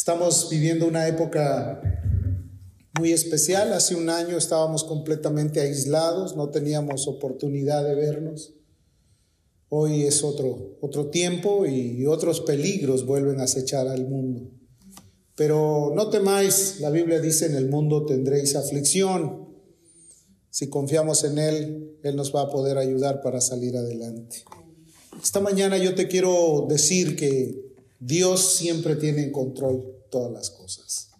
Estamos viviendo una época muy especial. Hace un año estábamos completamente aislados, no teníamos oportunidad de vernos. Hoy es otro, otro tiempo y otros peligros vuelven a acechar al mundo. Pero no temáis, la Biblia dice, en el mundo tendréis aflicción. Si confiamos en Él, Él nos va a poder ayudar para salir adelante. Esta mañana yo te quiero decir que Dios siempre tiene en control todas las cosas.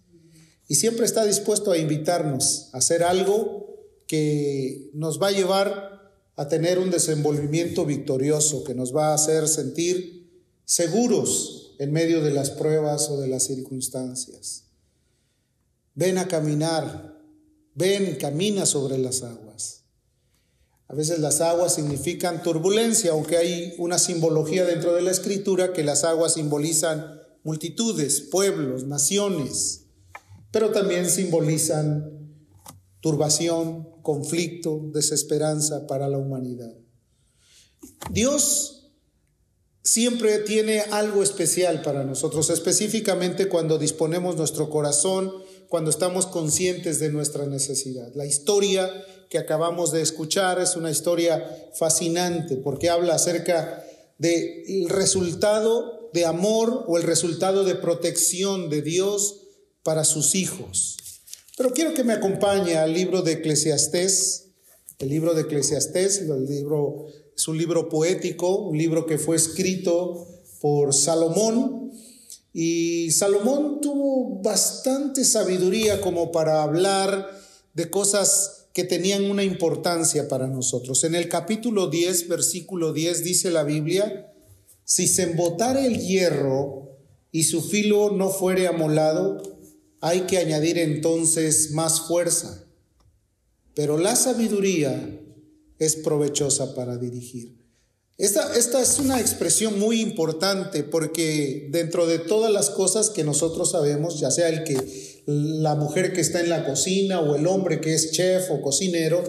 Y siempre está dispuesto a invitarnos a hacer algo que nos va a llevar a tener un desenvolvimiento victorioso, que nos va a hacer sentir seguros en medio de las pruebas o de las circunstancias. Ven a caminar, ven, camina sobre las aguas. A veces las aguas significan turbulencia, aunque hay una simbología dentro de la escritura que las aguas simbolizan multitudes, pueblos, naciones, pero también simbolizan turbación, conflicto, desesperanza para la humanidad. Dios siempre tiene algo especial para nosotros, específicamente cuando disponemos nuestro corazón, cuando estamos conscientes de nuestra necesidad. La historia que acabamos de escuchar es una historia fascinante porque habla acerca del resultado de amor o el resultado de protección de Dios para sus hijos. Pero quiero que me acompañe al libro de Eclesiastés, el libro de Eclesiastés, el libro es un libro poético, un libro que fue escrito por Salomón. Y Salomón tuvo bastante sabiduría como para hablar de cosas que tenían una importancia para nosotros. En el capítulo 10, versículo 10 dice la Biblia, si se embotare el hierro y su filo no fuere amolado, hay que añadir entonces más fuerza. Pero la sabiduría es provechosa para dirigir. Esta, esta, es una expresión muy importante porque dentro de todas las cosas que nosotros sabemos, ya sea el que la mujer que está en la cocina o el hombre que es chef o cocinero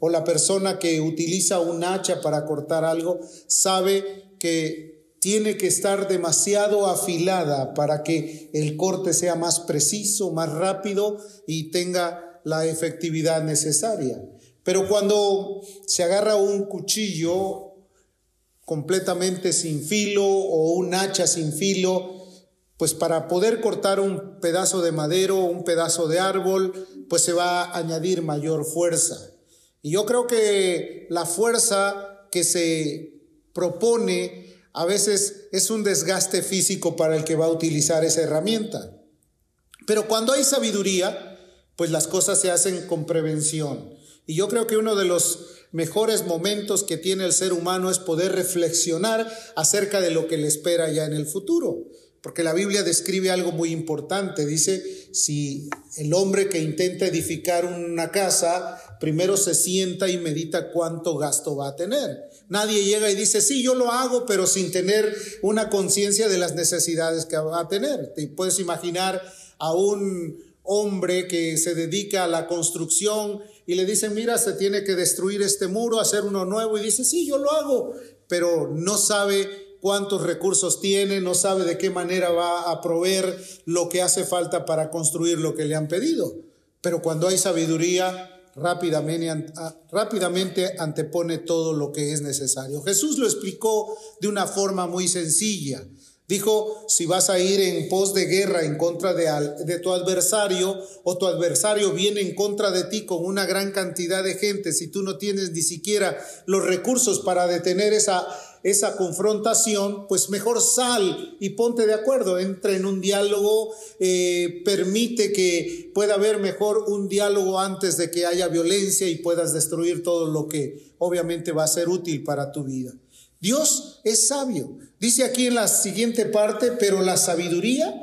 o la persona que utiliza un hacha para cortar algo, sabe que tiene que estar demasiado afilada para que el corte sea más preciso, más rápido y tenga la efectividad necesaria. Pero cuando se agarra un cuchillo completamente sin filo o un hacha sin filo, pues para poder cortar un pedazo de madero, un pedazo de árbol, pues se va a añadir mayor fuerza. Y yo creo que la fuerza que se propone a veces es un desgaste físico para el que va a utilizar esa herramienta. Pero cuando hay sabiduría, pues las cosas se hacen con prevención. Y yo creo que uno de los mejores momentos que tiene el ser humano es poder reflexionar acerca de lo que le espera ya en el futuro. Porque la Biblia describe algo muy importante. Dice, si el hombre que intenta edificar una casa, primero se sienta y medita cuánto gasto va a tener. Nadie llega y dice, sí, yo lo hago, pero sin tener una conciencia de las necesidades que va a tener. Te puedes imaginar a un hombre que se dedica a la construcción y le dicen, mira, se tiene que destruir este muro, hacer uno nuevo, y dice, sí, yo lo hago, pero no sabe cuántos recursos tiene, no sabe de qué manera va a proveer lo que hace falta para construir lo que le han pedido. Pero cuando hay sabiduría, rápidamente, antepone todo lo que es necesario. Jesús lo explicó de una forma muy sencilla. Dijo, si vas a ir en pos de guerra en contra de, tu adversario o tu adversario viene en contra de ti con una gran cantidad de gente, si tú no tienes ni siquiera los recursos para detener esa, esa confrontación, pues mejor sal y ponte de acuerdo, entra en un diálogo, eh, permite que pueda haber mejor un diálogo antes de que haya violencia y puedas destruir todo lo que obviamente va a ser útil para tu vida. Dios es sabio. Dice aquí en la siguiente parte, pero la sabiduría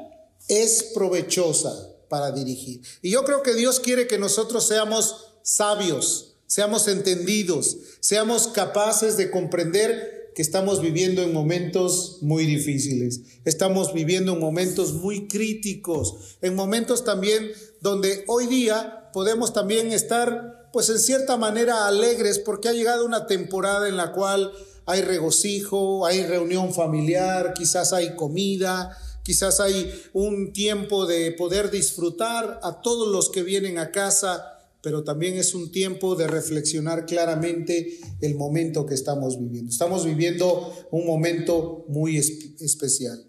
es provechosa para dirigir. Y yo creo que Dios quiere que nosotros seamos sabios, seamos entendidos, seamos capaces de comprender que estamos viviendo en momentos muy difíciles, estamos viviendo en momentos muy críticos, en momentos también donde hoy día podemos también estar pues en cierta manera alegres porque ha llegado una temporada en la cual hay regocijo, hay reunión familiar, quizás hay comida, quizás hay un tiempo de poder disfrutar a todos los que vienen a casa, pero también es un tiempo de reflexionar claramente el momento que estamos viviendo. Estamos viviendo un momento muy especial.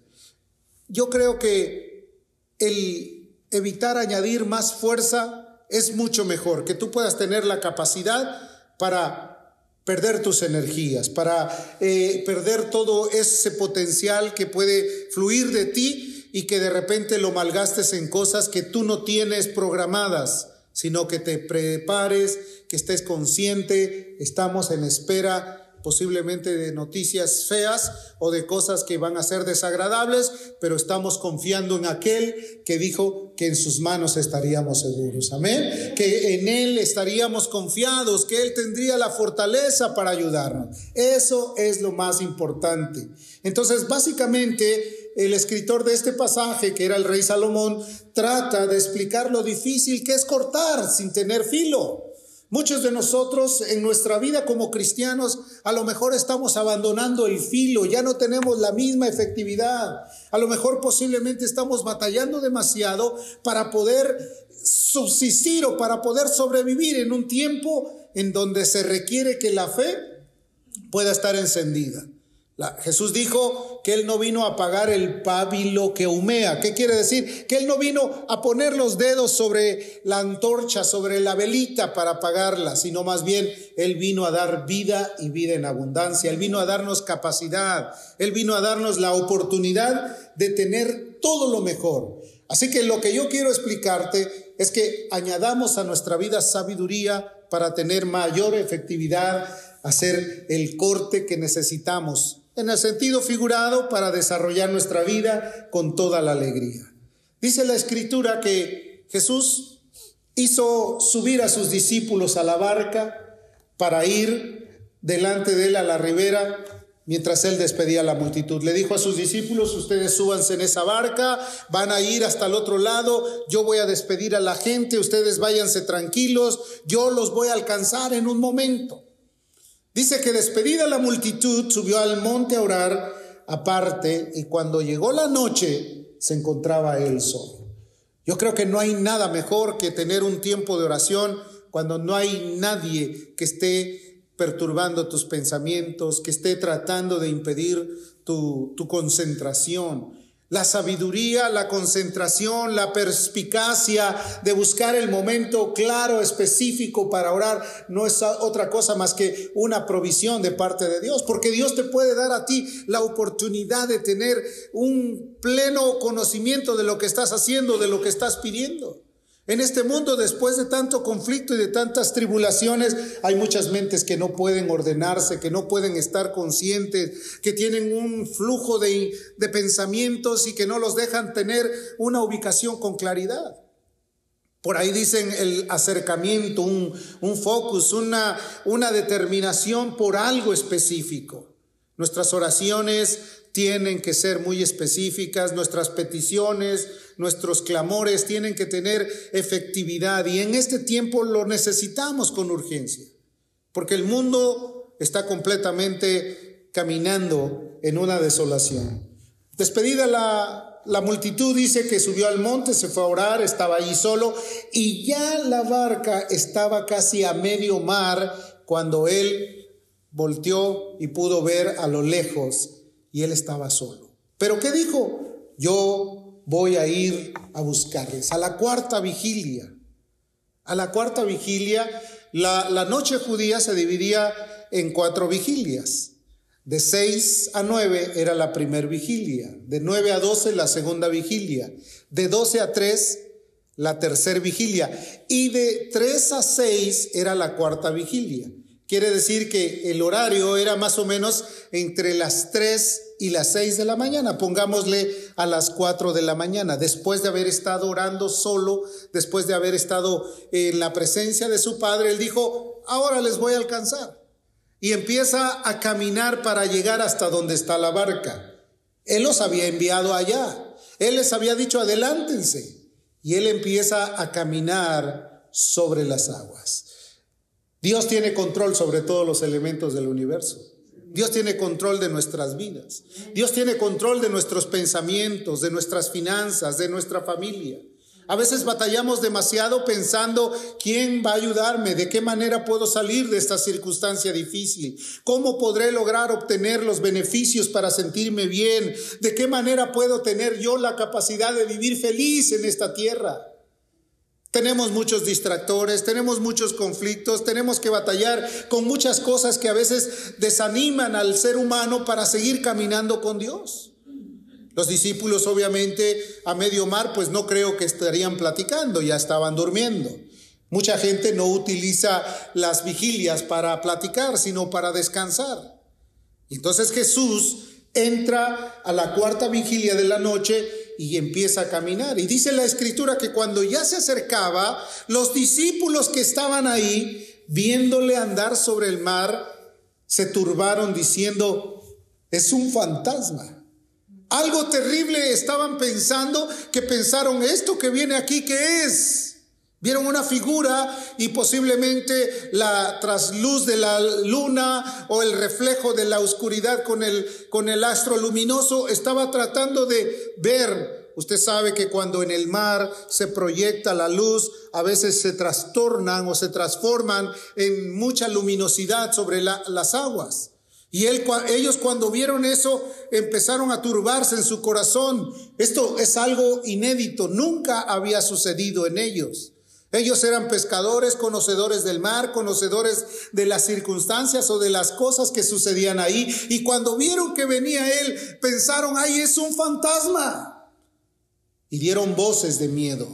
Yo creo que el evitar añadir más fuerza es mucho mejor, que tú puedas tener la capacidad para perder tus energías, para eh, perder todo ese potencial que puede fluir de ti y que de repente lo malgastes en cosas que tú no tienes programadas sino que te prepares, que estés consciente, estamos en espera posiblemente de noticias feas o de cosas que van a ser desagradables, pero estamos confiando en aquel que dijo que en sus manos estaríamos seguros. Amén. Que en Él estaríamos confiados, que Él tendría la fortaleza para ayudarnos. Eso es lo más importante. Entonces, básicamente, el escritor de este pasaje, que era el rey Salomón, trata de explicar lo difícil que es cortar sin tener filo. Muchos de nosotros en nuestra vida como cristianos a lo mejor estamos abandonando el filo, ya no tenemos la misma efectividad. A lo mejor posiblemente estamos batallando demasiado para poder subsistir o para poder sobrevivir en un tiempo en donde se requiere que la fe pueda estar encendida. Jesús dijo que Él no vino a apagar el pábilo que humea. ¿Qué quiere decir? Que Él no vino a poner los dedos sobre la antorcha, sobre la velita para apagarla, sino más bien Él vino a dar vida y vida en abundancia. Él vino a darnos capacidad. Él vino a darnos la oportunidad de tener todo lo mejor. Así que lo que yo quiero explicarte es que añadamos a nuestra vida sabiduría para tener mayor efectividad, hacer el corte que necesitamos en el sentido figurado para desarrollar nuestra vida con toda la alegría. Dice la escritura que Jesús hizo subir a sus discípulos a la barca para ir delante de él a la ribera mientras él despedía a la multitud. Le dijo a sus discípulos, ustedes súbanse en esa barca, van a ir hasta el otro lado, yo voy a despedir a la gente, ustedes váyanse tranquilos, yo los voy a alcanzar en un momento. Dice que despedida la multitud subió al monte a orar aparte y cuando llegó la noche se encontraba él solo. Yo creo que no hay nada mejor que tener un tiempo de oración cuando no hay nadie que esté perturbando tus pensamientos, que esté tratando de impedir tu, tu concentración. La sabiduría, la concentración, la perspicacia de buscar el momento claro, específico para orar, no es otra cosa más que una provisión de parte de Dios, porque Dios te puede dar a ti la oportunidad de tener un pleno conocimiento de lo que estás haciendo, de lo que estás pidiendo. En este mundo, después de tanto conflicto y de tantas tribulaciones, hay muchas mentes que no pueden ordenarse, que no pueden estar conscientes, que tienen un flujo de, pensamientos y que no los dejan tener una ubicación con claridad. Por ahí dicen el acercamiento, un, un focus, una, una determinación por algo específico. Nuestras oraciones tienen que ser muy específicas, nuestras peticiones, nuestros clamores tienen que tener efectividad y en este tiempo lo necesitamos con urgencia, porque el mundo está completamente caminando en una desolación. Despedida la, la multitud dice que subió al monte, se fue a orar, estaba allí solo y ya la barca estaba casi a medio mar cuando él volteó y pudo ver a lo lejos y él estaba solo. Pero ¿qué dijo? Yo voy a ir a buscarles. A la cuarta vigilia. A la cuarta vigilia, la, la noche judía se dividía en cuatro vigilias. De seis a nueve era la primera vigilia. De nueve a doce la segunda vigilia. De doce a tres la tercera vigilia. Y de tres a seis era la cuarta vigilia. Quiere decir que el horario era más o menos entre las 3 y las 6 de la mañana, pongámosle a las 4 de la mañana, después de haber estado orando solo, después de haber estado en la presencia de su padre, él dijo, ahora les voy a alcanzar. Y empieza a caminar para llegar hasta donde está la barca. Él los había enviado allá, él les había dicho, adelántense. Y él empieza a caminar sobre las aguas. Dios tiene control sobre todos los elementos del universo. Dios tiene control de nuestras vidas. Dios tiene control de nuestros pensamientos, de nuestras finanzas, de nuestra familia. A veces batallamos demasiado pensando quién va a ayudarme, de qué manera puedo salir de esta circunstancia difícil, cómo podré lograr obtener los beneficios para sentirme bien, de qué manera puedo tener yo la capacidad de vivir feliz en esta tierra. Tenemos muchos distractores, tenemos muchos conflictos, tenemos que batallar con muchas cosas que a veces desaniman al ser humano para seguir caminando con Dios. Los discípulos obviamente a medio mar pues no creo que estarían platicando, ya estaban durmiendo. Mucha gente no utiliza las vigilias para platicar, sino para descansar. Entonces Jesús entra a la cuarta vigilia de la noche y empieza a caminar. Y dice la escritura que cuando ya se acercaba, los discípulos que estaban ahí, viéndole andar sobre el mar, se turbaron diciendo, es un fantasma. Algo terrible estaban pensando que pensaron, esto que viene aquí, ¿qué es? Vieron una figura y posiblemente la trasluz de la luna o el reflejo de la oscuridad con el, con el astro luminoso estaba tratando de ver. Usted sabe que cuando en el mar se proyecta la luz, a veces se trastornan o se transforman en mucha luminosidad sobre las aguas. Y ellos cuando vieron eso empezaron a turbarse en su corazón. Esto es algo inédito, nunca había sucedido en ellos. Ellos eran pescadores, conocedores del mar, conocedores de las circunstancias o de las cosas que sucedían ahí. Y cuando vieron que venía él, pensaron, ay, es un fantasma. Y dieron voces de miedo.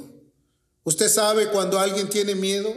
¿Usted sabe cuando alguien tiene miedo?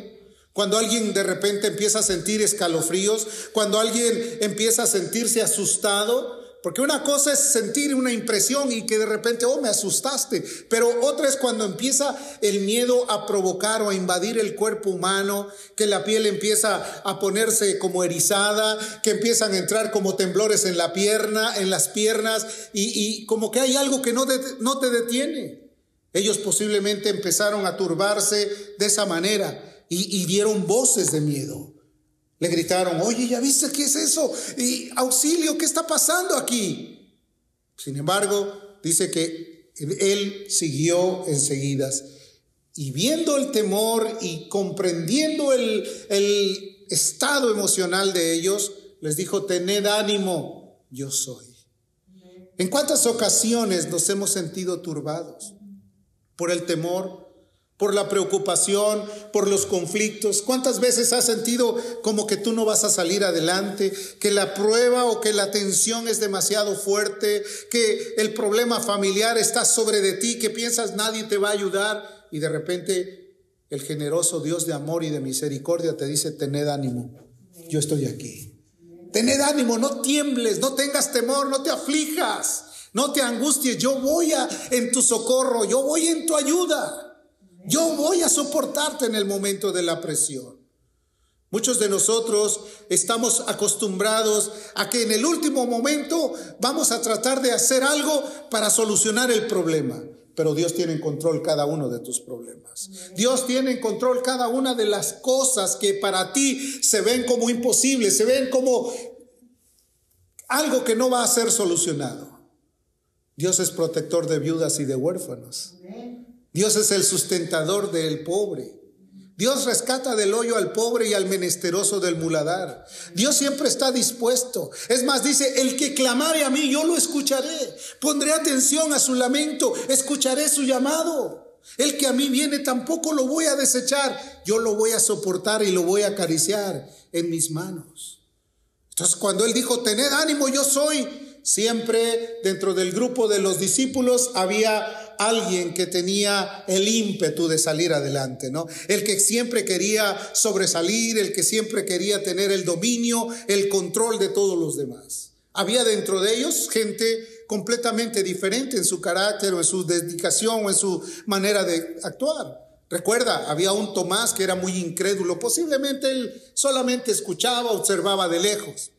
Cuando alguien de repente empieza a sentir escalofríos, cuando alguien empieza a sentirse asustado, porque una cosa es sentir una impresión y que de repente, oh, me asustaste, pero otra es cuando empieza el miedo a provocar o a invadir el cuerpo humano, que la piel empieza a ponerse como erizada, que empiezan a entrar como temblores en la pierna, en las piernas, y, como que hay algo que no, no te detiene. Ellos posiblemente empezaron a turbarse de esa manera y, dieron voces de miedo. Le gritaron, oye, ¿ya viste qué es eso? Y auxilio, ¿qué está pasando aquí? Sin embargo, dice que él siguió enseguida. Y viendo el temor y comprendiendo el, el estado emocional de ellos, les dijo, tened ánimo, yo soy. ¿En cuántas ocasiones nos hemos sentido turbados por el temor, por la preocupación, por los conflictos. ¿Cuántas veces has sentido como que tú no vas a salir adelante, que la prueba o que la tensión es demasiado fuerte, que el problema familiar está sobre de ti, que piensas nadie te va a ayudar y de repente el generoso Dios de amor y de misericordia te dice, tened ánimo, yo estoy aquí. Tened ánimo, no tiembles, no tengas temor, no te aflijas, no te angusties, yo voy a, en tu socorro, yo voy en tu ayuda. Yo voy a soportarte en el momento de la presión. Muchos de nosotros estamos acostumbrados a que en el último momento vamos a tratar de hacer algo para solucionar el problema. Pero Dios tiene en control cada uno de tus problemas. Dios tiene en control cada una de las cosas que para ti se ven como imposibles, se ven como algo que no va a ser solucionado. Dios es protector de viudas y de huérfanos. Dios es el sustentador del pobre. Dios rescata del hoyo al pobre y al menesteroso del muladar. Dios siempre está dispuesto. Es más, dice, el que clamare a mí, yo lo escucharé. Pondré atención a su lamento, escucharé su llamado. El que a mí viene tampoco lo voy a desechar. Yo lo voy a soportar y lo voy a acariciar en mis manos. Entonces cuando él dijo, tened ánimo, yo soy, siempre dentro del grupo de los discípulos había alguien que tenía el ímpetu de salir adelante, ¿no? El que siempre quería sobresalir, el que siempre quería tener el dominio, el control de todos los demás. Había dentro de ellos gente completamente diferente en su carácter en su dedicación o en su manera de actuar. Recuerda, había un Tomás que era muy incrédulo, posiblemente él solamente escuchaba, observaba de lejos.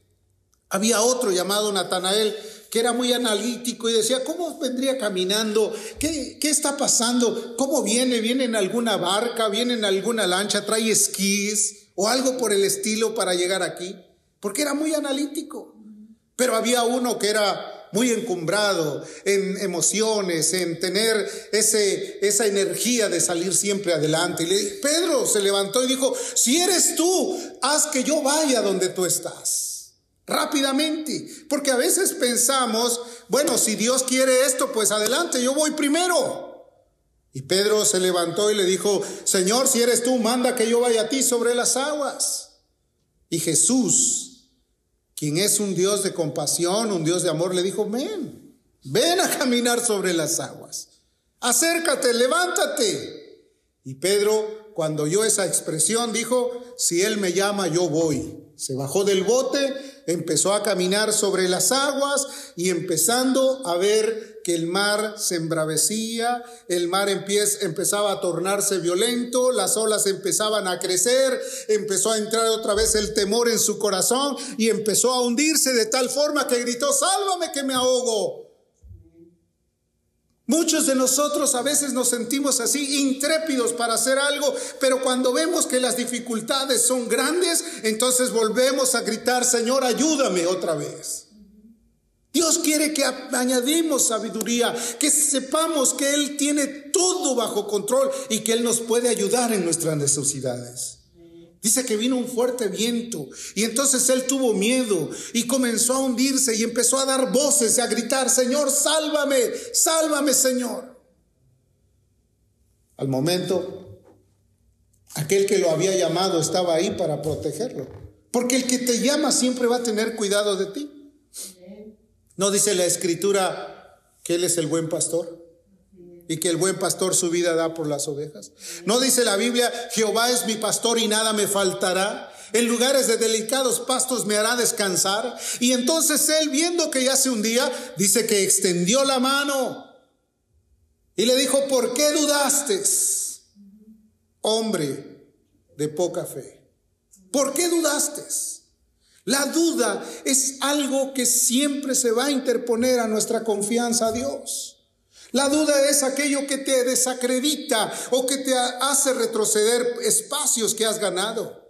Había otro llamado Natanael que era muy analítico y decía, ¿cómo vendría caminando? ¿Qué, ¿Qué, está pasando? ¿Cómo viene? ¿Viene en alguna barca? ¿Viene en alguna lancha? ¿Trae esquís? ¿O algo por el estilo para llegar aquí? Porque era muy analítico. Pero había uno que era muy encumbrado en emociones, en tener ese, esa energía de salir siempre adelante. Y Pedro se levantó y dijo, si eres tú, haz que yo vaya donde tú estás. Rápidamente, porque a veces pensamos, bueno, si Dios quiere esto, pues adelante, yo voy primero. Y Pedro se levantó y le dijo, Señor, si eres tú, manda que yo vaya a ti sobre las aguas. Y Jesús, quien es un Dios de compasión, un Dios de amor, le dijo, ven, ven a caminar sobre las aguas. Acércate, levántate. Y Pedro, cuando oyó esa expresión, dijo, si Él me llama, yo voy. Se bajó del bote, empezó a caminar sobre las aguas y empezando a ver que el mar se embravecía, el mar empezaba a tornarse violento, las olas empezaban a crecer, empezó a entrar otra vez el temor en su corazón y empezó a hundirse de tal forma que gritó, sálvame que me ahogo. Muchos de nosotros a veces nos sentimos así intrépidos para hacer algo, pero cuando vemos que las dificultades son grandes, entonces volvemos a gritar, Señor, ayúdame otra vez. Dios quiere que añadimos sabiduría, que sepamos que Él tiene todo bajo control y que Él nos puede ayudar en nuestras necesidades. Dice que vino un fuerte viento y entonces él tuvo miedo y comenzó a hundirse y empezó a dar voces y a gritar, Señor, sálvame, sálvame, Señor. Al momento, aquel que lo había llamado estaba ahí para protegerlo. Porque el que te llama siempre va a tener cuidado de ti. ¿No dice la escritura que Él es el buen pastor? Y que el buen pastor su vida da por las ovejas. ¿No dice la Biblia, Jehová es mi pastor y nada me faltará? En lugares de delicados pastos me hará descansar. Y entonces él, viendo que ya se hundía, dice que extendió la mano y le dijo, ¿por qué dudaste? Hombre de poca fe. ¿Por qué dudaste? La duda es algo que siempre se va a interponer a nuestra confianza a Dios. La duda es aquello que te desacredita o que te hace retroceder espacios que has ganado.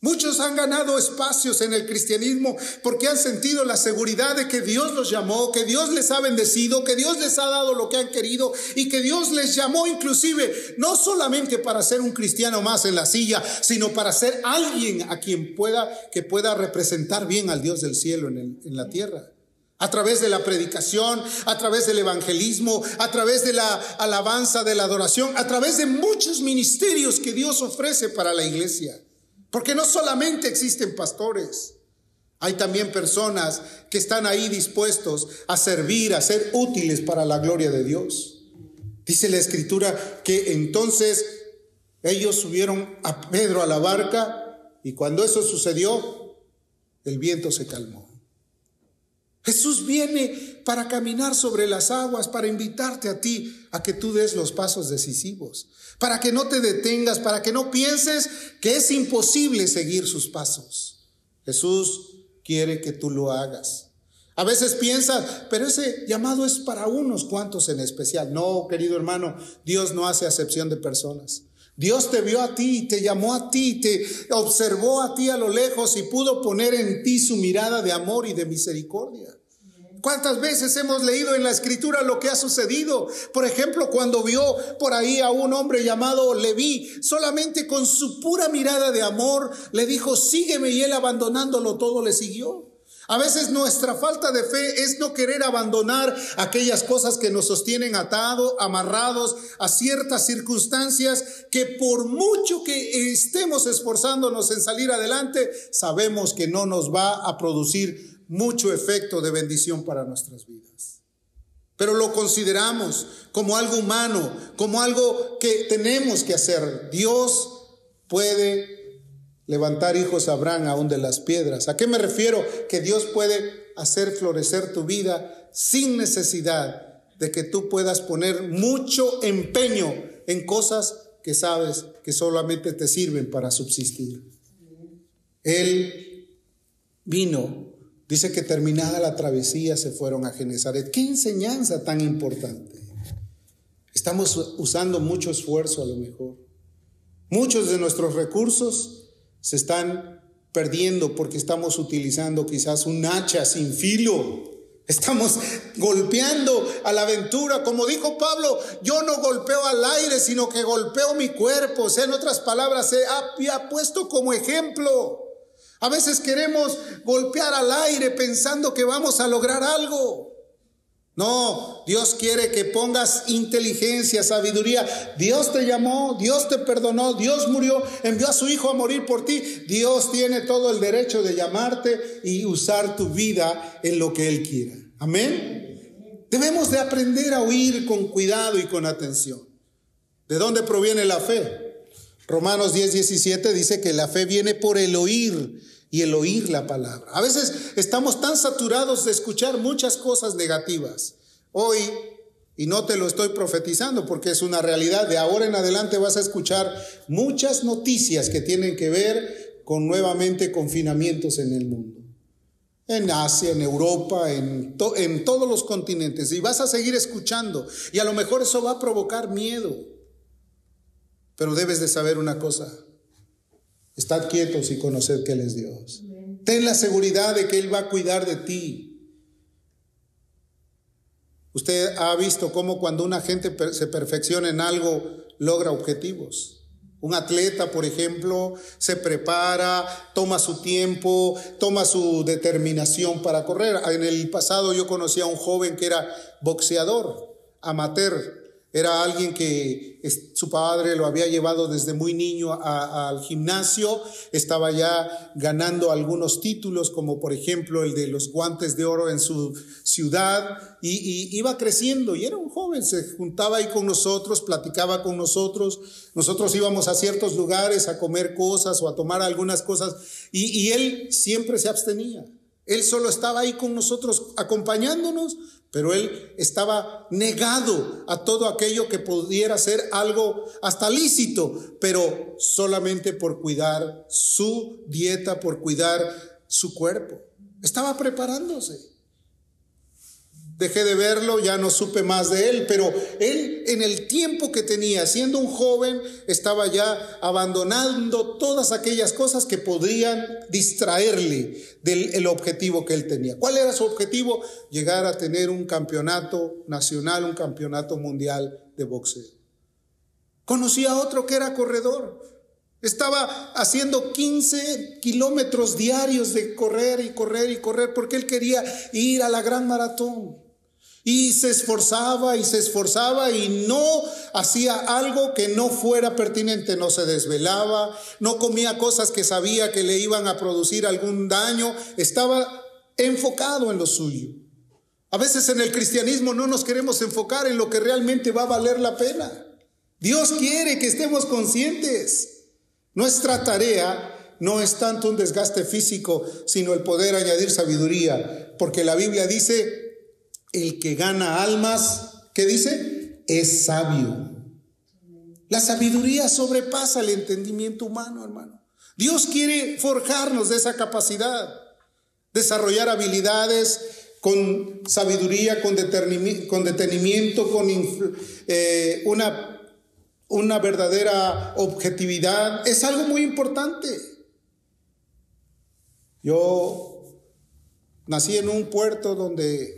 Muchos han ganado espacios en el cristianismo porque han sentido la seguridad de que Dios los llamó, que Dios les ha bendecido, que Dios les ha dado lo que han querido y que Dios les llamó inclusive no solamente para ser un cristiano más en la silla, sino para ser alguien a quien pueda que pueda representar bien al Dios del cielo en, en la tierra a través de la predicación, a través del evangelismo, a través de la alabanza, de la adoración, a través de muchos ministerios que Dios ofrece para la iglesia. Porque no solamente existen pastores, hay también personas que están ahí dispuestos a servir, a ser útiles para la gloria de Dios. Dice la escritura que entonces ellos subieron a Pedro a la barca y cuando eso sucedió, el viento se calmó. Jesús viene para caminar sobre las aguas, para invitarte a ti a que tú des los pasos decisivos, para que no te detengas, para que no pienses que es imposible seguir sus pasos. Jesús quiere que tú lo hagas. A veces piensas, pero ese llamado es para unos cuantos en especial. No, querido hermano, Dios no hace acepción de personas. Dios te vio a ti, te llamó a ti, te observó a ti a lo lejos y pudo poner en ti su mirada de amor y de misericordia. ¿Cuántas veces hemos leído en la escritura lo que ha sucedido? Por ejemplo, cuando vio por ahí a un hombre llamado Leví, solamente con su pura mirada de amor le dijo, sígueme y él abandonándolo todo le siguió. A veces nuestra falta de fe es no querer abandonar aquellas cosas que nos sostienen atados, amarrados a ciertas circunstancias que por mucho que estemos esforzándonos en salir adelante, sabemos que no nos va a producir mucho efecto de bendición para nuestras vidas. Pero lo consideramos como algo humano, como algo que tenemos que hacer. Dios puede levantar hijos a Abraham aún de las piedras. ¿A qué me refiero? Que Dios puede hacer florecer tu vida sin necesidad de que tú puedas poner mucho empeño en cosas que sabes que solamente te sirven para subsistir. Él vino Dice que terminada la travesía se fueron a Genezaret. ¿Qué enseñanza tan importante? Estamos usando mucho esfuerzo a lo mejor. Muchos de nuestros recursos se están perdiendo porque estamos utilizando quizás un hacha sin filo. Estamos golpeando a la aventura. Como dijo Pablo, yo no golpeo al aire, sino que golpeo mi cuerpo. O sea, en otras palabras, se ha, puesto como ejemplo. A veces queremos golpear al aire pensando que vamos a lograr algo. No, Dios quiere que pongas inteligencia, sabiduría. Dios te llamó, Dios te perdonó, Dios murió, envió a su Hijo a morir por ti. Dios tiene todo el derecho de llamarte y usar tu vida en lo que Él quiera. Amén. Debemos de aprender a oír con cuidado y con atención. ¿De dónde proviene la fe? Romanos 10, 17 dice que la fe viene por el oír y el oír la palabra. A veces estamos tan saturados de escuchar muchas cosas negativas. Hoy, y no te lo estoy profetizando porque es una realidad, de ahora en adelante vas a escuchar muchas noticias que tienen que ver con nuevamente confinamientos en el mundo. En Asia, en Europa, en, en todos los continentes. Y vas a seguir escuchando. Y a lo mejor eso va a provocar miedo. Pero debes de saber una cosa Estad quietos y conoced que Él es Dios. Ten la seguridad de que Él va a cuidar de ti. Usted ha visto cómo cuando una gente se perfecciona en algo, logra objetivos. Un atleta, por ejemplo, se prepara, toma su tiempo, toma su determinación para correr. En el pasado yo conocí a un joven que era boxeador, amateur, era alguien que su padre lo había llevado desde muy niño al gimnasio, estaba ya ganando algunos títulos, como por ejemplo el de los guantes de oro en su ciudad, y, iba creciendo y era un joven, se juntaba ahí con nosotros, platicaba con nosotros, nosotros íbamos a ciertos lugares a comer cosas o a tomar algunas cosas, y él siempre se abstenía. Él solo estaba ahí con nosotros acompañándonos pero él estaba negado a todo aquello que pudiera ser algo hasta lícito, pero solamente por cuidar su dieta, por cuidar su cuerpo. Estaba preparándose dejé de verlo, ya no supe más de él, pero él en el tiempo que tenía, siendo un joven, estaba ya abandonando todas aquellas cosas que podrían distraerle del objetivo que él tenía. ¿Cuál era su objetivo? Llegar a tener un campeonato nacional, un campeonato mundial de boxeo. Conocí a otro que era corredor. Estaba haciendo 15 kilómetros diarios de correr y correr y correr porque él quería ir a la gran maratón. Y se esforzaba y se esforzaba y no hacía algo que no fuera pertinente, no se desvelaba, no comía cosas que sabía que le iban a producir algún daño, estaba enfocado en lo suyo. A veces en el cristianismo no nos queremos enfocar en lo que realmente va a valer la pena. Dios quiere que estemos conscientes. Nuestra tarea no es tanto un desgaste físico, sino el poder añadir sabiduría, porque la Biblia dice el que gana almas, ¿qué dice? Es sabio. La sabiduría sobrepasa el entendimiento humano, hermano. Dios quiere forjarnos de esa capacidad, desarrollar habilidades con sabiduría, con, detenimiento, con eh, una verdadera objetividad. Es algo muy importante. Yo nací en un puerto donde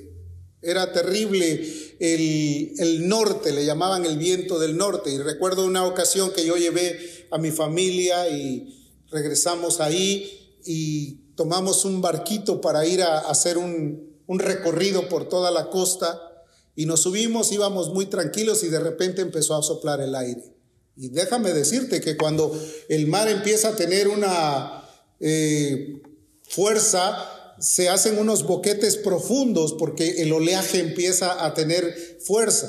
era terrible el, norte, le llamaban el viento del norte. Y recuerdo una ocasión que yo llevé a mi familia y regresamos ahí y tomamos un barquito para ir a, hacer un, un recorrido por toda la costa. Y nos subimos, íbamos muy tranquilos y de repente empezó a soplar el aire. Y déjame decirte que cuando el mar empieza a tener una eh, fuerza, se hacen unos boquetes profundos porque el oleaje empieza a tener fuerza.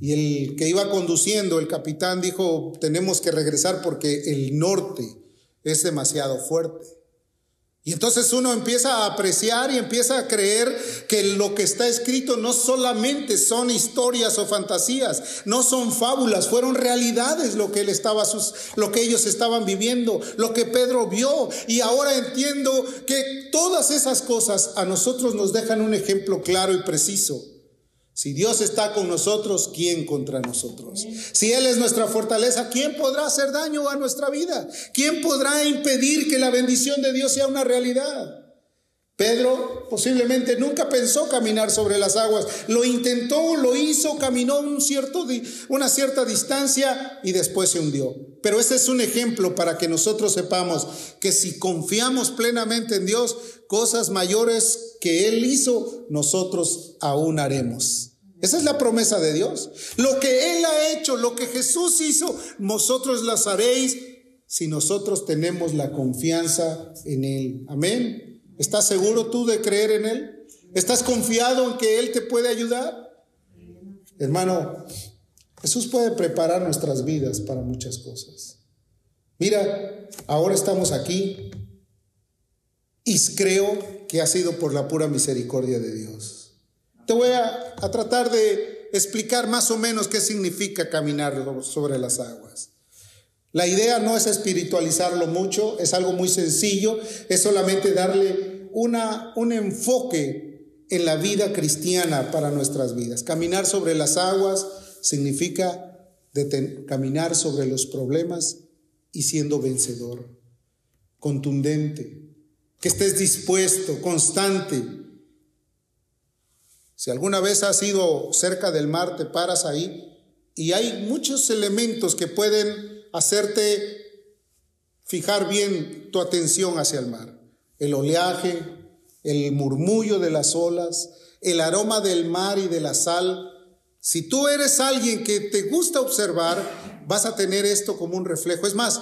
Y el que iba conduciendo, el capitán, dijo, tenemos que regresar porque el norte es demasiado fuerte. Y entonces uno empieza a apreciar y empieza a creer que lo que está escrito no solamente son historias o fantasías, no son fábulas, fueron realidades lo que él estaba lo que ellos estaban viviendo, lo que Pedro vio y ahora entiendo que todas esas cosas a nosotros nos dejan un ejemplo claro y preciso. Si Dios está con nosotros, ¿quién contra nosotros? Si Él es nuestra fortaleza, ¿quién podrá hacer daño a nuestra vida? ¿Quién podrá impedir que la bendición de Dios sea una realidad? Pedro posiblemente nunca pensó caminar sobre las aguas. Lo intentó, lo hizo, caminó un cierto, una cierta distancia y después se hundió. Pero ese es un ejemplo para que nosotros sepamos que si confiamos plenamente en Dios, cosas mayores que Él hizo, nosotros aún haremos. Esa es la promesa de Dios. Lo que Él ha hecho, lo que Jesús hizo, vosotros las haréis si nosotros tenemos la confianza en Él. Amén. ¿Estás seguro tú de creer en Él? ¿Estás confiado en que Él te puede ayudar? Hermano, Jesús puede preparar nuestras vidas para muchas cosas. Mira, ahora estamos aquí y creo que ha sido por la pura misericordia de Dios. Te voy a, tratar de explicar más o menos qué significa caminar sobre las aguas. La idea no es espiritualizarlo mucho, es algo muy sencillo, es solamente darle una, un enfoque en la vida cristiana para nuestras vidas. Caminar sobre las aguas significa caminar sobre los problemas y siendo vencedor, contundente, que estés dispuesto, constante. Si alguna vez has ido cerca del mar, te paras ahí y hay muchos elementos que pueden hacerte fijar bien tu atención hacia el mar. El oleaje, el murmullo de las olas, el aroma del mar y de la sal. Si tú eres alguien que te gusta observar, vas a tener esto como un reflejo. Es más,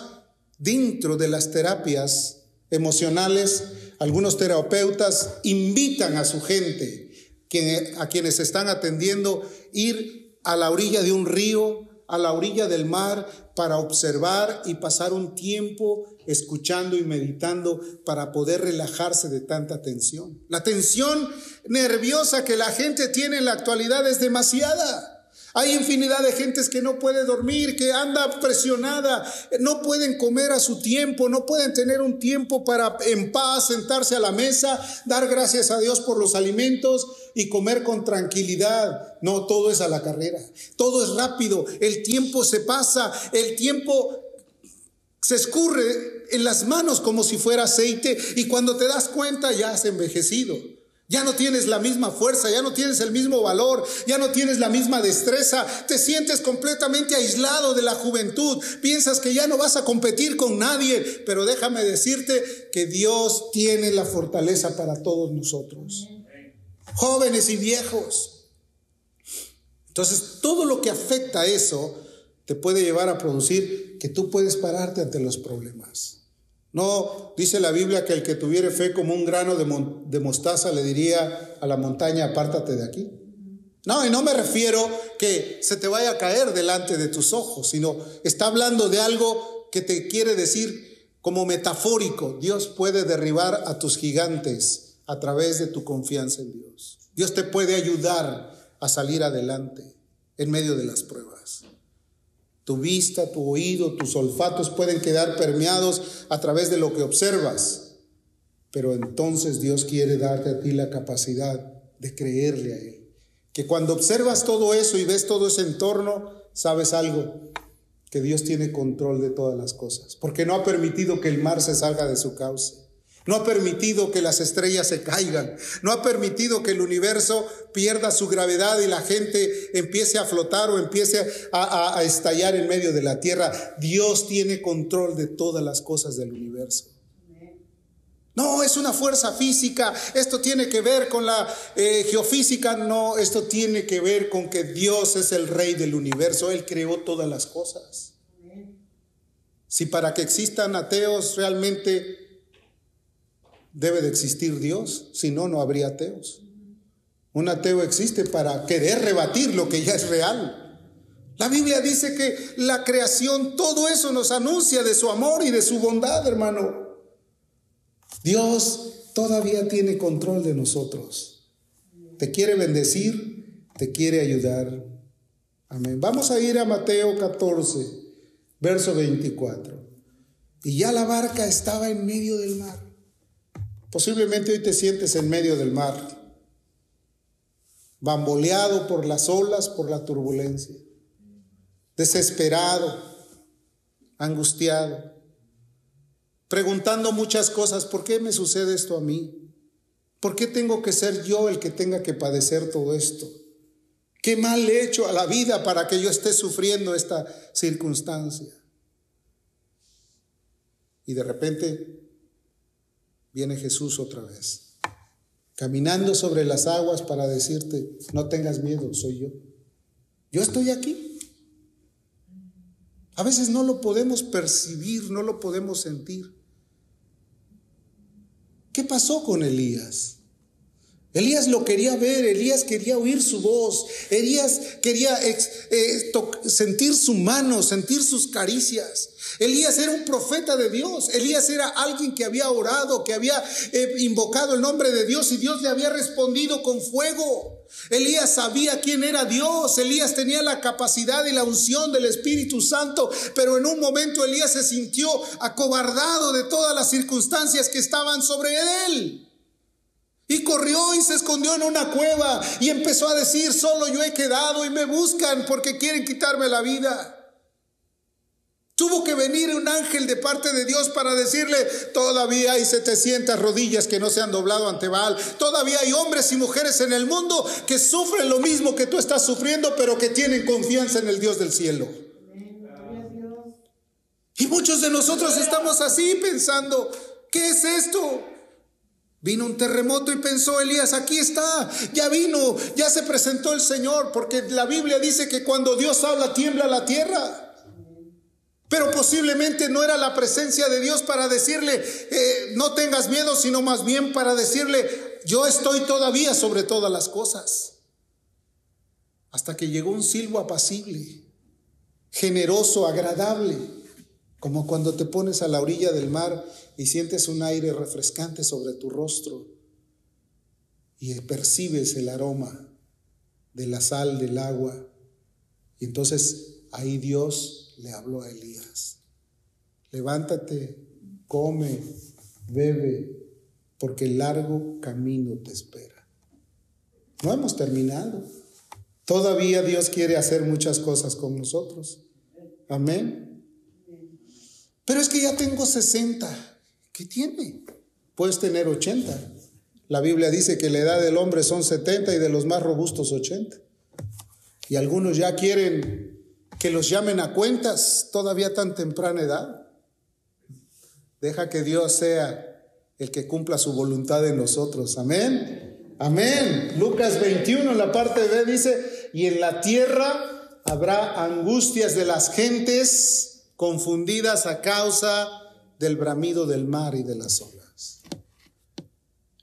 dentro de las terapias emocionales, algunos terapeutas invitan a su gente, a quienes están atendiendo, ir a la orilla de un río, a la orilla del mar para observar y pasar un tiempo escuchando y meditando para poder relajarse de tanta tensión. La tensión nerviosa que la gente tiene en la actualidad es demasiada. Hay infinidad de gentes que no puede dormir, que anda presionada, no pueden comer a su tiempo, no pueden tener un tiempo para en paz sentarse a la mesa, dar gracias a Dios por los alimentos y comer con tranquilidad. No, todo es a la carrera, todo es rápido, el tiempo se pasa, el tiempo se escurre en las manos como si fuera aceite y cuando te das cuenta ya has envejecido. Ya no tienes la misma fuerza, ya no tienes el mismo valor, ya no tienes la misma destreza, te sientes completamente aislado de la juventud, piensas que ya no vas a competir con nadie, pero déjame decirte que Dios tiene la fortaleza para todos nosotros, jóvenes y viejos. Entonces, todo lo que afecta a eso te puede llevar a producir que tú puedes pararte ante los problemas. No dice la Biblia que el que tuviere fe como un grano de, mostaza le diría a la montaña, apártate de aquí. No, y no me refiero que se te vaya a caer delante de tus ojos, sino está hablando de algo que te quiere decir como metafórico. Dios puede derribar a tus gigantes a través de tu confianza en Dios. Dios te puede ayudar a salir adelante en medio de las pruebas. Tu vista, tu oído, tus olfatos pueden quedar permeados a través de lo que observas. Pero entonces Dios quiere darte a ti la capacidad de creerle a Él. Que cuando observas todo eso y ves todo ese entorno, sabes algo, que Dios tiene control de todas las cosas. Porque no ha permitido que el mar se salga de su cauce. No ha permitido que las estrellas se caigan. No ha permitido que el universo pierda su gravedad y la gente empiece a flotar o empiece a, estallar en medio de la tierra. Dios tiene control de todas las cosas del universo. No, es una fuerza física. Esto tiene que ver con la eh, geofísica. No, esto tiene que ver con que Dios es el rey del universo. Él creó todas las cosas. Si para que existan ateos realmente debe de existir Dios, si no, no habría ateos. Un ateo existe para querer rebatir lo que ya es real. La Biblia dice que la creación, todo eso nos anuncia de su amor y de su bondad, hermano. Dios todavía tiene control de nosotros. Te quiere bendecir, te quiere ayudar. Amén. Vamos a ir a Mateo 14, verso 24. Y ya la barca estaba en medio del mar Posiblemente hoy te sientes en medio del mar. bamboleado por las olas, por la turbulencia, desesperado, angustiado, preguntando muchas cosas, ¿por qué me sucede esto a mí? ¿Por qué tengo que ser yo el que tenga que padecer todo esto? ¿Qué mal he hecho a la vida para que yo esté sufriendo esta circunstancia? Y de repente viene Jesús otra vez, caminando sobre las aguas para decirte, no tengas miedo, soy yo. Yo estoy aquí. A veces no lo podemos percibir, no lo podemos sentir. ¿Qué pasó con Elías? Elías lo quería ver, Elías quería oír su voz, Elías quería eh, sentir su mano, sentir sus caricias. Elías era un profeta de Dios, Elías era alguien que había orado, que había eh, invocado el nombre de Dios y Dios le había respondido con fuego. Elías sabía quién era Dios, Elías tenía la capacidad y la unción del Espíritu Santo, pero en un momento Elías se sintió acobardado de todas las circunstancias que estaban sobre él. Y corrió y se escondió en una cueva y empezó a decir, solo yo he quedado y me buscan porque quieren quitarme la vida. Tuvo que venir un ángel de parte de Dios para decirle, todavía hay 700 rodillas que no se han doblado ante Baal, todavía hay hombres y mujeres en el mundo que sufren lo mismo que tú estás sufriendo, pero que tienen confianza en el Dios del cielo. Y muchos de nosotros estamos así pensando, ¿qué es esto? Vino un terremoto y pensó Elías, aquí está, ya vino, ya se presentó el Señor, porque la Biblia dice que cuando Dios habla tiembla la tierra. Pero posiblemente no era la presencia de Dios para decirle, eh, no tengas miedo, sino más bien para decirle, yo estoy todavía sobre todas las cosas. Hasta que llegó un silbo apacible, generoso, agradable, como cuando te pones a la orilla del mar y sientes un aire refrescante sobre tu rostro y percibes el aroma de la sal del agua. Y entonces ahí Dios le habló a Elías. Levántate, come, bebe, porque el largo camino te espera. No hemos terminado. Todavía Dios quiere hacer muchas cosas con nosotros. Amén. Pero es que ya tengo 60. ¿Qué tiene? Puedes tener 80. La Biblia dice que la edad del hombre son 70 y de los más robustos 80. Y algunos ya quieren que los llamen a cuentas todavía tan temprana edad. Deja que Dios sea el que cumpla su voluntad en nosotros. Amén. Amén. Lucas 21 en la parte B dice, y en la tierra habrá angustias de las gentes confundidas a causa del bramido del mar y de las olas.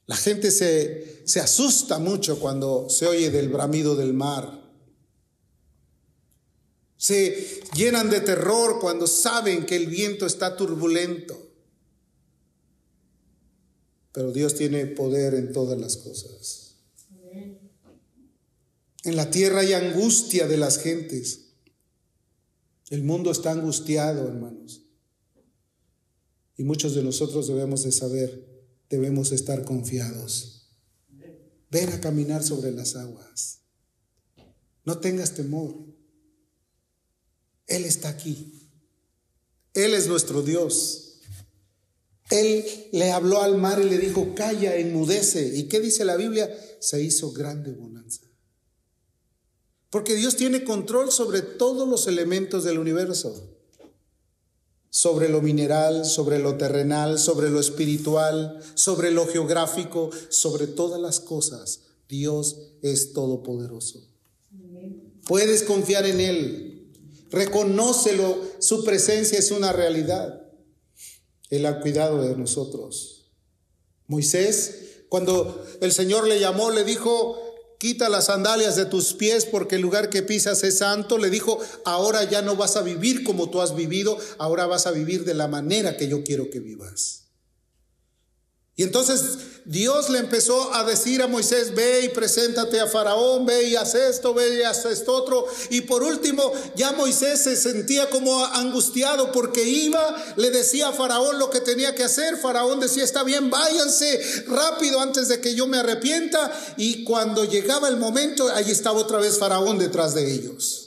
La gente se, se asusta mucho cuando se oye del bramido del mar. Se llenan de terror cuando saben que el viento está turbulento. Pero Dios tiene poder en todas las cosas. En la tierra hay angustia de las gentes. El mundo está angustiado, hermanos. Y muchos de nosotros debemos de saber, debemos estar confiados. Ven a caminar sobre las aguas. No tengas temor. Él está aquí. Él es nuestro Dios. Él le habló al mar y le dijo, calla, enmudece. ¿Y qué dice la Biblia? Se hizo grande bonanza. Porque Dios tiene control sobre todos los elementos del universo sobre lo mineral, sobre lo terrenal, sobre lo espiritual, sobre lo geográfico, sobre todas las cosas. Dios es todopoderoso. Puedes confiar en Él. Reconócelo, su presencia es una realidad. Él ha cuidado de nosotros. Moisés, cuando el Señor le llamó, le dijo, quita las sandalias de tus pies porque el lugar que pisas es santo. Le dijo, ahora ya no vas a vivir como tú has vivido, ahora vas a vivir de la manera que yo quiero que vivas. Y entonces Dios le empezó a decir a Moisés, ve y preséntate a Faraón, ve y haz esto, ve y haz esto otro. Y por último, ya Moisés se sentía como angustiado porque iba, le decía a Faraón lo que tenía que hacer. Faraón decía, está bien, váyanse rápido antes de que yo me arrepienta. Y cuando llegaba el momento, allí estaba otra vez Faraón detrás de ellos.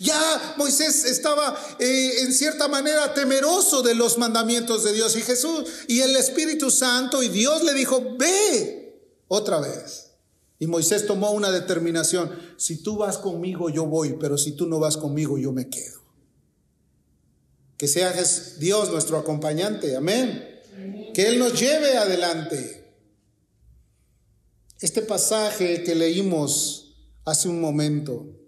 Ya Moisés estaba eh, en cierta manera temeroso de los mandamientos de Dios y Jesús y el Espíritu Santo y Dios le dijo, ve otra vez. Y Moisés tomó una determinación, si tú vas conmigo yo voy, pero si tú no vas conmigo yo me quedo. Que sea Dios nuestro acompañante, amén. Que Él nos lleve adelante. Este pasaje que leímos hace un momento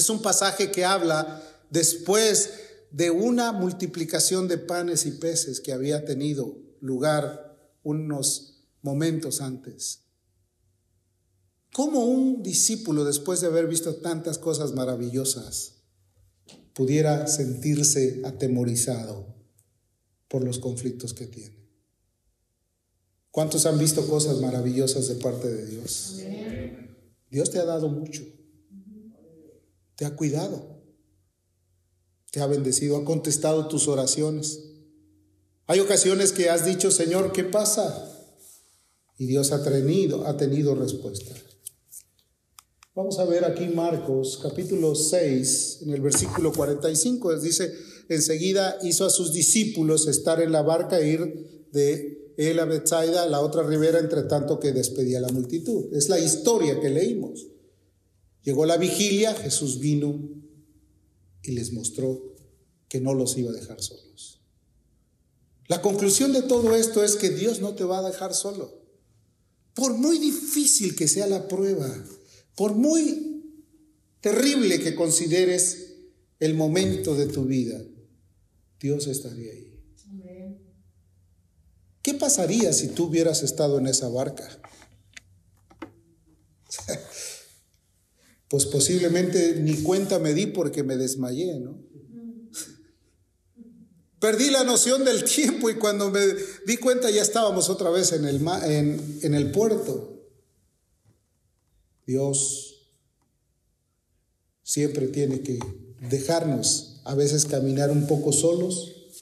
es un pasaje que habla después de una multiplicación de panes y peces que había tenido lugar unos momentos antes. ¿Cómo un discípulo, después de haber visto tantas cosas maravillosas, pudiera sentirse atemorizado por los conflictos que tiene? ¿Cuántos han visto cosas maravillosas de parte de Dios? Dios te ha dado mucho te ha cuidado, te ha bendecido, ha contestado tus oraciones. Hay ocasiones que has dicho, Señor, ¿qué pasa? Y Dios ha tenido, ha tenido respuesta. Vamos a ver aquí Marcos capítulo 6, en el versículo 45, dice, enseguida hizo a sus discípulos estar en la barca e ir de él a Bethsaida, a la otra ribera, entre tanto que despedía la multitud. Es la historia que leímos. Llegó la vigilia, Jesús vino y les mostró que no los iba a dejar solos. La conclusión de todo esto es que Dios no te va a dejar solo. Por muy difícil que sea la prueba, por muy terrible que consideres el momento de tu vida, Dios estaría ahí. ¿Qué pasaría si tú hubieras estado en esa barca? Pues posiblemente ni cuenta me di porque me desmayé, ¿no? Perdí la noción del tiempo y cuando me di cuenta ya estábamos otra vez en el, puerto. Dios siempre tiene que dejarnos a veces caminar un poco solos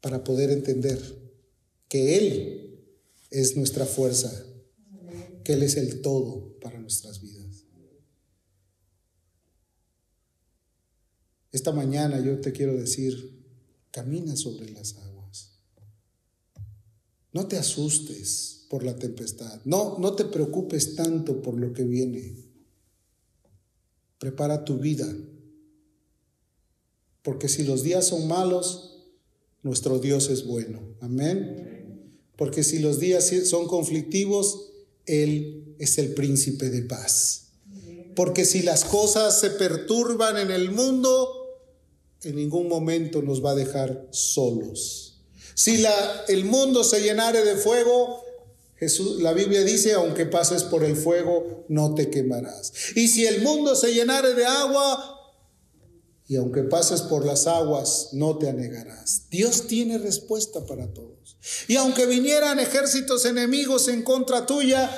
para poder entender que Él es nuestra fuerza, que Él es el todo para nuestras vidas. Esta mañana yo te quiero decir, camina sobre las aguas. No te asustes por la tempestad. No, no te preocupes tanto por lo que viene. Prepara tu vida. Porque si los días son malos, nuestro Dios es bueno. Amén. Porque si los días son conflictivos, Él es el príncipe de paz. Porque si las cosas se perturban en el mundo, en ningún momento nos va a dejar solos. Si la, el mundo se llenare de fuego, Jesús, la Biblia dice, aunque pases por el fuego, no te quemarás. Y si el mundo se llenare de agua, y aunque pases por las aguas, no te anegarás. Dios tiene respuesta para todos. Y aunque vinieran ejércitos enemigos en contra tuya,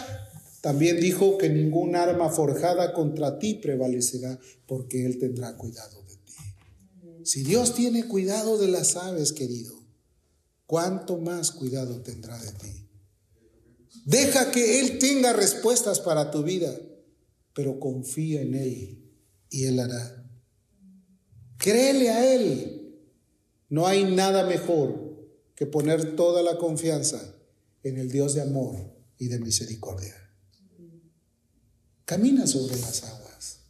también dijo que ningún arma forjada contra ti prevalecerá, porque Él tendrá cuidado si Dios tiene cuidado de las aves, querido, ¿cuánto más cuidado tendrá de ti? Deja que Él tenga respuestas para tu vida, pero confía en Él y Él hará. Créele a Él. No hay nada mejor que poner toda la confianza en el Dios de amor y de misericordia. Camina sobre las aguas.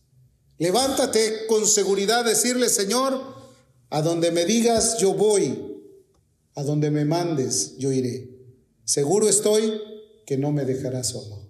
Levántate con seguridad, decirle, Señor, a donde me digas, yo voy. A donde me mandes, yo iré. Seguro estoy que no me dejarás solo.